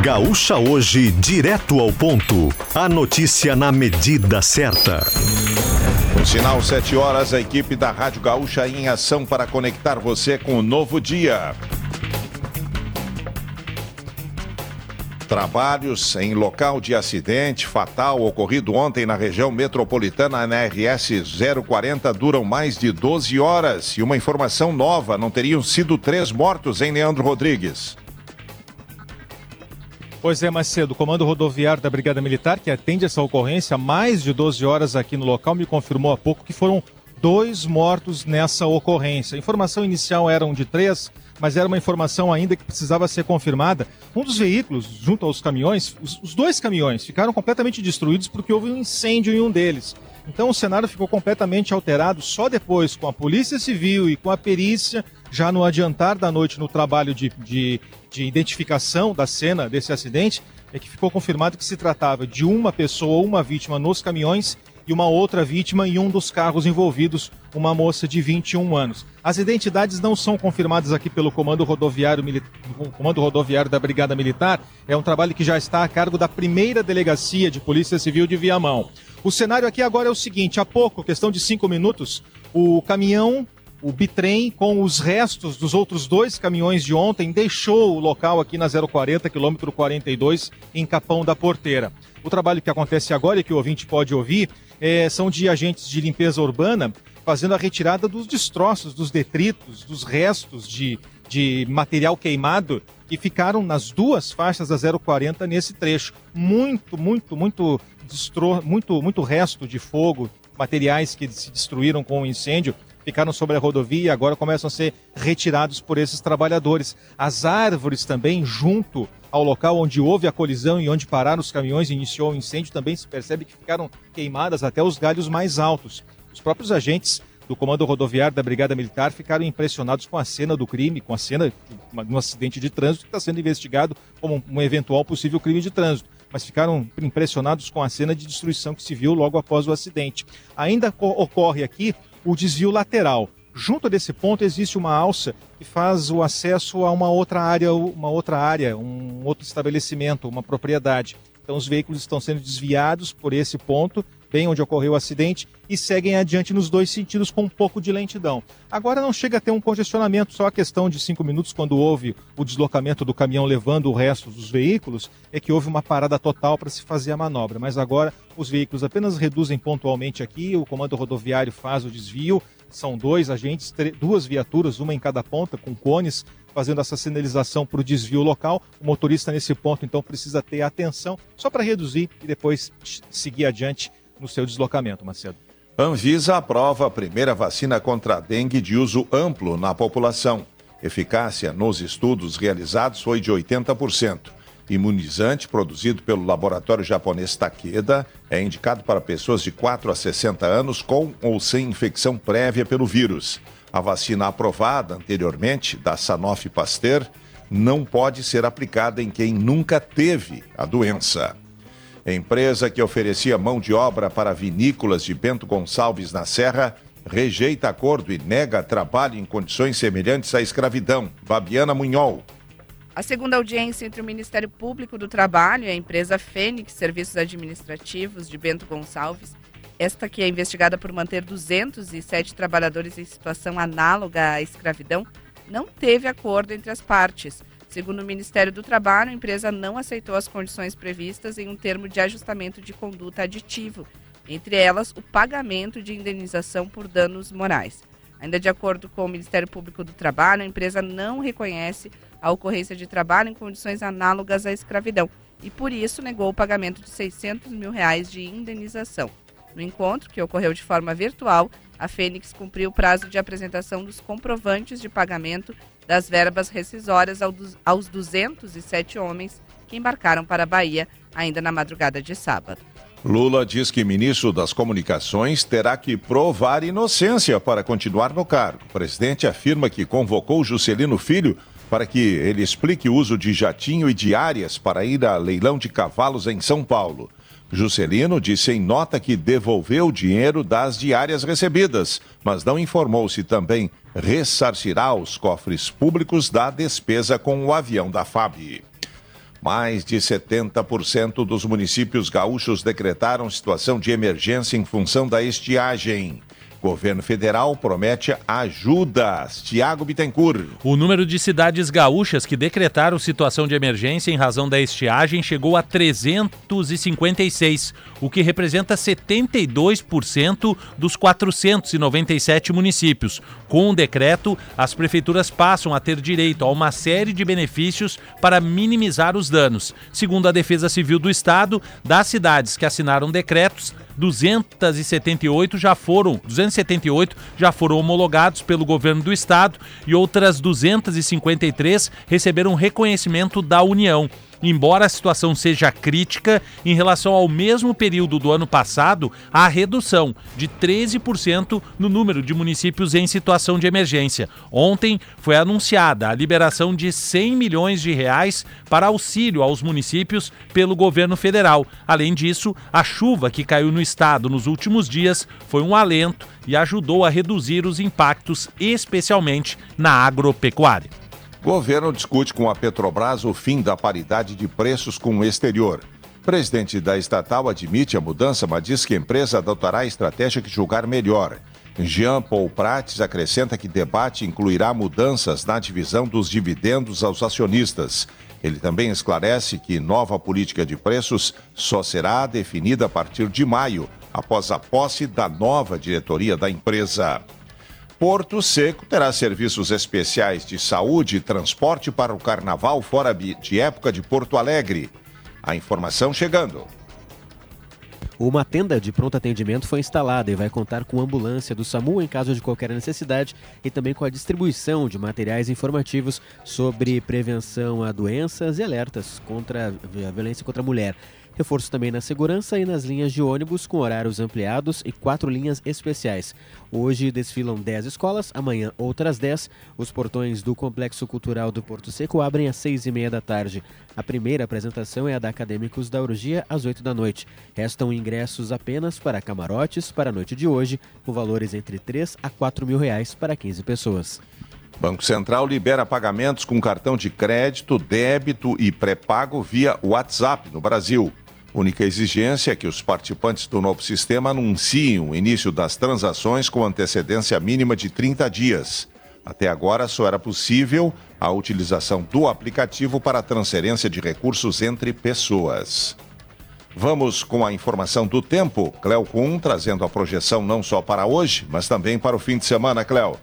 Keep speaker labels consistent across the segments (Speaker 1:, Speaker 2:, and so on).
Speaker 1: Gaúcha Hoje, direto ao ponto. A notícia na medida certa.
Speaker 2: Sinal 7 horas, a equipe da Rádio Gaúcha em ação para conectar você com o novo dia. Trabalhos em local de acidente fatal ocorrido ontem na região metropolitana na RS 040 duram mais de 12 horas. E uma informação nova: não teriam sido três mortos em Leandro Rodrigues.
Speaker 3: Pois é, Macedo, o Comando Rodoviário da Brigada Militar, que atende essa ocorrência há mais de 12 horas aqui no local, me confirmou há pouco que foram dois mortos nessa ocorrência. A informação inicial eram de três, mas era uma informação ainda que precisava ser confirmada. Um dos veículos, junto aos caminhões, os, os dois caminhões ficaram completamente destruídos porque houve um incêndio em um deles. Então o cenário ficou completamente alterado só depois, com a Polícia Civil e com a perícia, já no adiantar da noite no trabalho de, de, de identificação da cena desse acidente, é que ficou confirmado que se tratava de uma pessoa, uma vítima nos caminhões e uma outra vítima em um dos carros envolvidos, uma moça de 21 anos. As identidades não são confirmadas aqui pelo Comando Rodoviário, Comando Rodoviário da Brigada Militar. É um trabalho que já está a cargo da primeira delegacia de Polícia Civil de Viamão. O cenário aqui agora é o seguinte: há pouco, questão de cinco minutos, o caminhão o bitrem, com os restos dos outros dois caminhões de ontem, deixou o local aqui na 040, quilômetro 42, em Capão da Porteira. O trabalho que acontece agora e que o ouvinte pode ouvir é, são de agentes de limpeza urbana fazendo a retirada dos destroços, dos detritos, dos restos de, de material queimado que ficaram nas duas faixas da 040 nesse trecho. Muito, muito, muito, destro... muito, muito resto de fogo, materiais que se destruíram com o incêndio ficaram sobre a rodovia e agora começam a ser retirados por esses trabalhadores. As árvores também, junto ao local onde houve a colisão e onde pararam os caminhões e iniciou o incêndio, também se percebe que ficaram queimadas até os galhos mais altos. Os próprios agentes do Comando Rodoviário da Brigada Militar ficaram impressionados com a cena do crime, com a cena de um acidente de trânsito que está sendo investigado como um eventual possível crime de trânsito. Mas ficaram impressionados com a cena de destruição que se viu logo após o acidente. Ainda ocorre aqui o desvio lateral. Junto desse ponto existe uma alça que faz o acesso a uma outra área, uma outra área, um outro estabelecimento, uma propriedade. Então os veículos estão sendo desviados por esse ponto, bem onde ocorreu o acidente, e seguem adiante nos dois sentidos com um pouco de lentidão. Agora não chega a ter um congestionamento, só a questão de cinco minutos, quando houve o deslocamento do caminhão levando o resto dos veículos, é que houve uma parada total para se fazer a manobra. Mas agora os veículos apenas reduzem pontualmente aqui, o comando rodoviário faz o desvio, são dois agentes, duas viaturas, uma em cada ponta, com cones, fazendo essa sinalização para o desvio local. O motorista nesse ponto, então, precisa ter atenção só para reduzir e depois seguir adiante no seu deslocamento, Macedo.
Speaker 2: Anvisa aprova a primeira vacina contra a dengue de uso amplo na população. Eficácia nos estudos realizados foi de 80%. Imunizante produzido pelo laboratório japonês Takeda é indicado para pessoas de 4 a 60 anos com ou sem infecção prévia pelo vírus. A vacina aprovada anteriormente, da Sanofi Pasteur, não pode ser aplicada em quem nunca teve a doença. Empresa que oferecia mão de obra para vinícolas de Bento Gonçalves na Serra rejeita acordo e nega trabalho em condições semelhantes à escravidão. Fabiana Munhol.
Speaker 4: A segunda audiência entre o Ministério Público do Trabalho e a empresa Fênix Serviços Administrativos de Bento Gonçalves, esta que é investigada por manter 207 trabalhadores em situação análoga à escravidão, não teve acordo entre as partes. Segundo o Ministério do Trabalho, a empresa não aceitou as condições previstas em um termo de ajustamento de conduta aditivo, entre elas o pagamento de indenização por danos morais. Ainda de acordo com o Ministério Público do Trabalho, a empresa não reconhece a ocorrência de trabalho em condições análogas à escravidão e, por isso, negou o pagamento de 600 mil reais de indenização. No encontro, que ocorreu de forma virtual, a Fênix cumpriu o prazo de apresentação dos comprovantes de pagamento das verbas rescisórias aos 207 homens que embarcaram para a Bahia ainda na madrugada de sábado.
Speaker 2: Lula diz que ministro das Comunicações terá que provar inocência para continuar no cargo. O presidente afirma que convocou Juscelino Filho para que ele explique o uso de jatinho e diárias para ir a leilão de cavalos em São Paulo. Juscelino disse em nota que devolveu o dinheiro das diárias recebidas, mas não informou se também ressarcirá os cofres públicos da despesa com o avião da FAB. Mais de 70% dos municípios gaúchos decretaram situação de emergência em função da estiagem. Governo federal promete ajudas. Tiago Bittencourt.
Speaker 5: O número de cidades gaúchas que decretaram situação de emergência em razão da estiagem chegou a 356, o que representa 72% dos 497 municípios. Com o decreto, as prefeituras passam a ter direito a uma série de benefícios para minimizar os danos. Segundo a Defesa Civil do Estado, das cidades que assinaram decretos, 278 já foram, 278 já foram homologados pelo governo do estado e outras 253 receberam reconhecimento da União. Embora a situação seja crítica, em relação ao mesmo período do ano passado, há redução de 13% no número de municípios em situação de emergência. Ontem foi anunciada a liberação de 100 milhões de reais para auxílio aos municípios pelo governo federal. Além disso, a chuva que caiu no estado nos últimos dias foi um alento e ajudou a reduzir os impactos, especialmente na agropecuária.
Speaker 2: Governo discute com a Petrobras o fim da paridade de preços com o exterior. Presidente da estatal admite a mudança, mas diz que a empresa adotará a estratégia que julgar melhor. Jean Paul Prates acrescenta que debate incluirá mudanças na divisão dos dividendos aos acionistas. Ele também esclarece que nova política de preços só será definida a partir de maio, após a posse da nova diretoria da empresa. Porto Seco terá serviços especiais de saúde e transporte para o carnaval fora de época de Porto Alegre. A informação chegando.
Speaker 6: Uma tenda de pronto atendimento foi instalada e vai contar com ambulância do SAMU em caso de qualquer necessidade e também com a distribuição de materiais informativos sobre prevenção a doenças e alertas contra a violência contra a mulher. Reforço também na segurança e nas linhas de ônibus com horários ampliados e quatro linhas especiais. Hoje desfilam 10 escolas, amanhã outras 10. Os portões do Complexo Cultural do Porto Seco abrem às seis e meia da tarde. A primeira apresentação é a da Acadêmicos da Urgia às 8 da noite. Restam ingressos apenas para camarotes para a noite de hoje, com valores entre 3 a 4 mil reais para 15 pessoas.
Speaker 2: Banco Central libera pagamentos com cartão de crédito, débito e pré-pago via WhatsApp no Brasil. Única exigência é que os participantes do novo sistema anunciem o início das transações com antecedência mínima de 30 dias. Até agora só era possível a utilização do aplicativo para transferência de recursos entre pessoas. Vamos com a informação do tempo. Cléo Kuhn trazendo a projeção não só para hoje, mas também para o fim de semana, Cléo.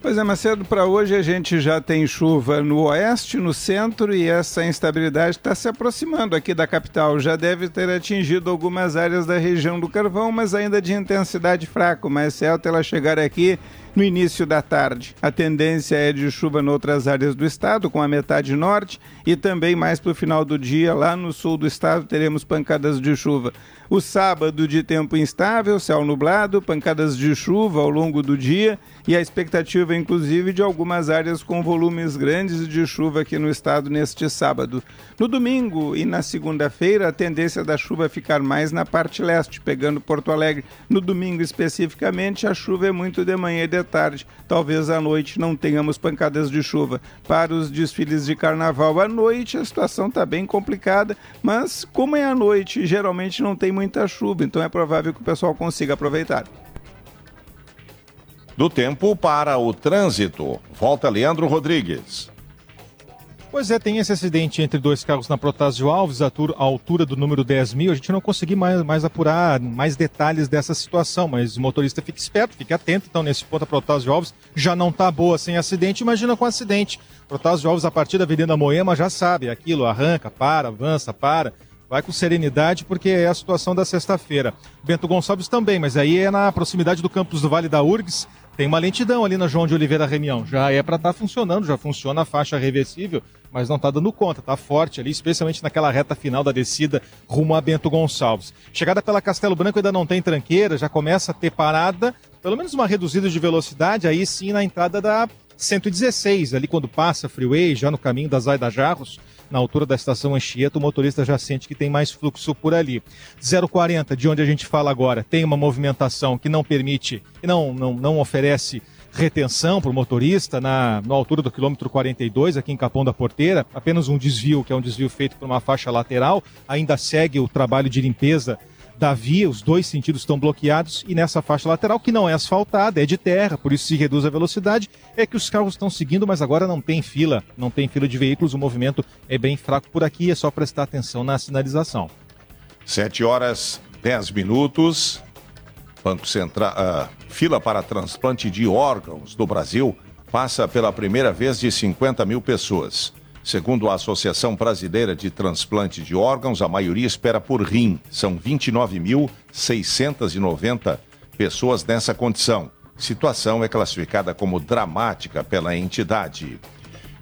Speaker 7: Pois é, Macedo, para hoje a gente já tem chuva no oeste, no centro e essa instabilidade está se aproximando aqui da capital. Já deve ter atingido algumas áreas da região do Carvão, mas ainda de intensidade fraca. Certo é ela chegar aqui no início da tarde. A tendência é de chuva em outras áreas do estado, com a metade norte, e também mais para o final do dia, lá no sul do estado, teremos pancadas de chuva. O sábado de tempo instável, céu nublado, pancadas de chuva ao longo do dia e a expectativa, inclusive, de algumas áreas com volumes grandes de chuva aqui no estado neste sábado. No domingo e na segunda-feira, a tendência da chuva ficar mais na parte leste, pegando Porto Alegre. No domingo, especificamente, a chuva é muito de manhã e de tarde. Talvez à noite não tenhamos pancadas de chuva. Para os desfiles de carnaval à noite, a situação está bem complicada, mas como é à noite, geralmente não tem muita chuva, então é provável que o pessoal consiga aproveitar.
Speaker 2: Do tempo para o trânsito. Volta Leandro Rodrigues.
Speaker 3: Pois é, tem esse acidente entre dois carros na Protásio Alves, a altura do número 10 mil. A gente não conseguiu mais, mais apurar mais detalhes dessa situação, mas o motorista fica esperto, fica atento. Então, nesse ponto, a Protásio Alves já não está boa sem acidente. Imagina com acidente. Protásio Alves, a partir da Avenida Moema, já sabe aquilo: arranca, para, avança, para vai com serenidade, porque é a situação da sexta-feira. Bento Gonçalves também, mas aí é na proximidade do campus do Vale da URGS. Tem uma lentidão ali na João de Oliveira Reunião. Já é para estar tá funcionando, já funciona a faixa reversível, mas não está dando conta, está forte ali, especialmente naquela reta final da descida rumo a Bento Gonçalves. Chegada pela Castelo Branco ainda não tem tranqueira, já começa a ter parada, pelo menos uma reduzida de velocidade, aí sim na entrada da 116, ali quando passa a freeway, já no caminho das Aida Jarros, na altura da estação Anchieta, o motorista já sente que tem mais fluxo por ali. 040, de onde a gente fala agora, tem uma movimentação que não permite, que não, não, não oferece retenção para o motorista na, na altura do quilômetro 42, aqui em Capão da Porteira. Apenas um desvio, que é um desvio feito por uma faixa lateral. Ainda segue o trabalho de limpeza da via, os dois sentidos estão bloqueados e nessa faixa lateral, que não é asfaltada, é de terra, por isso se reduz a velocidade, é que os carros estão seguindo, mas agora não tem fila, não tem fila de veículos, o movimento é bem fraco por aqui, é só prestar atenção na sinalização.
Speaker 2: 7 horas 10 minutos. Banco Central, uh, fila para transplante de órgãos do Brasil passa pela primeira vez de 50 mil pessoas. Segundo a Associação Brasileira de Transplante de Órgãos, a maioria espera por rim. São 29.690 pessoas nessa condição. Situação é classificada como dramática pela entidade.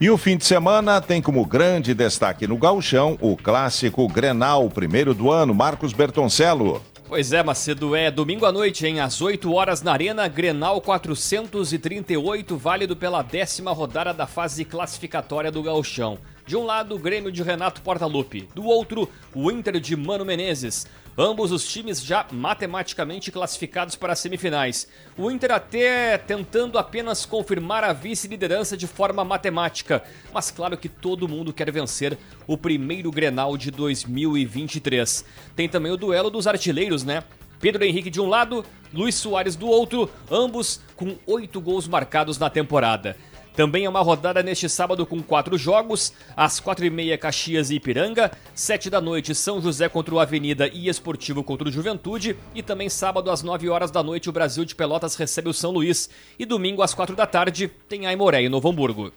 Speaker 2: E o fim de semana tem como grande destaque no gauchão o clássico Grenal, primeiro do ano, Marcos Bertoncello.
Speaker 8: Pois é, Macedo, é domingo à noite, hein? Às 8 horas na Arena, Grenal 438, válido pela décima rodada da fase classificatória do Gauchão. De um lado, o Grêmio de Renato Portaluppi, do outro, o Inter de Mano Menezes. Ambos os times já matematicamente classificados para as semifinais. O Inter até tentando apenas confirmar a vice-liderança de forma matemática, mas claro que todo mundo quer vencer o primeiro Grenal de 2023. Tem também o duelo dos artilheiros, né? Pedro Henrique de um lado, Luiz Soares do outro, ambos com oito gols marcados na temporada. Também é uma rodada neste sábado com quatro jogos, às quatro e meia Caxias e Ipiranga, sete da noite São José contra o Avenida e Esportivo contra o Juventude, e também sábado às nove horas da noite o Brasil de Pelotas recebe o São Luís, e domingo às quatro da tarde tem Aimoré e Novo Hamburgo.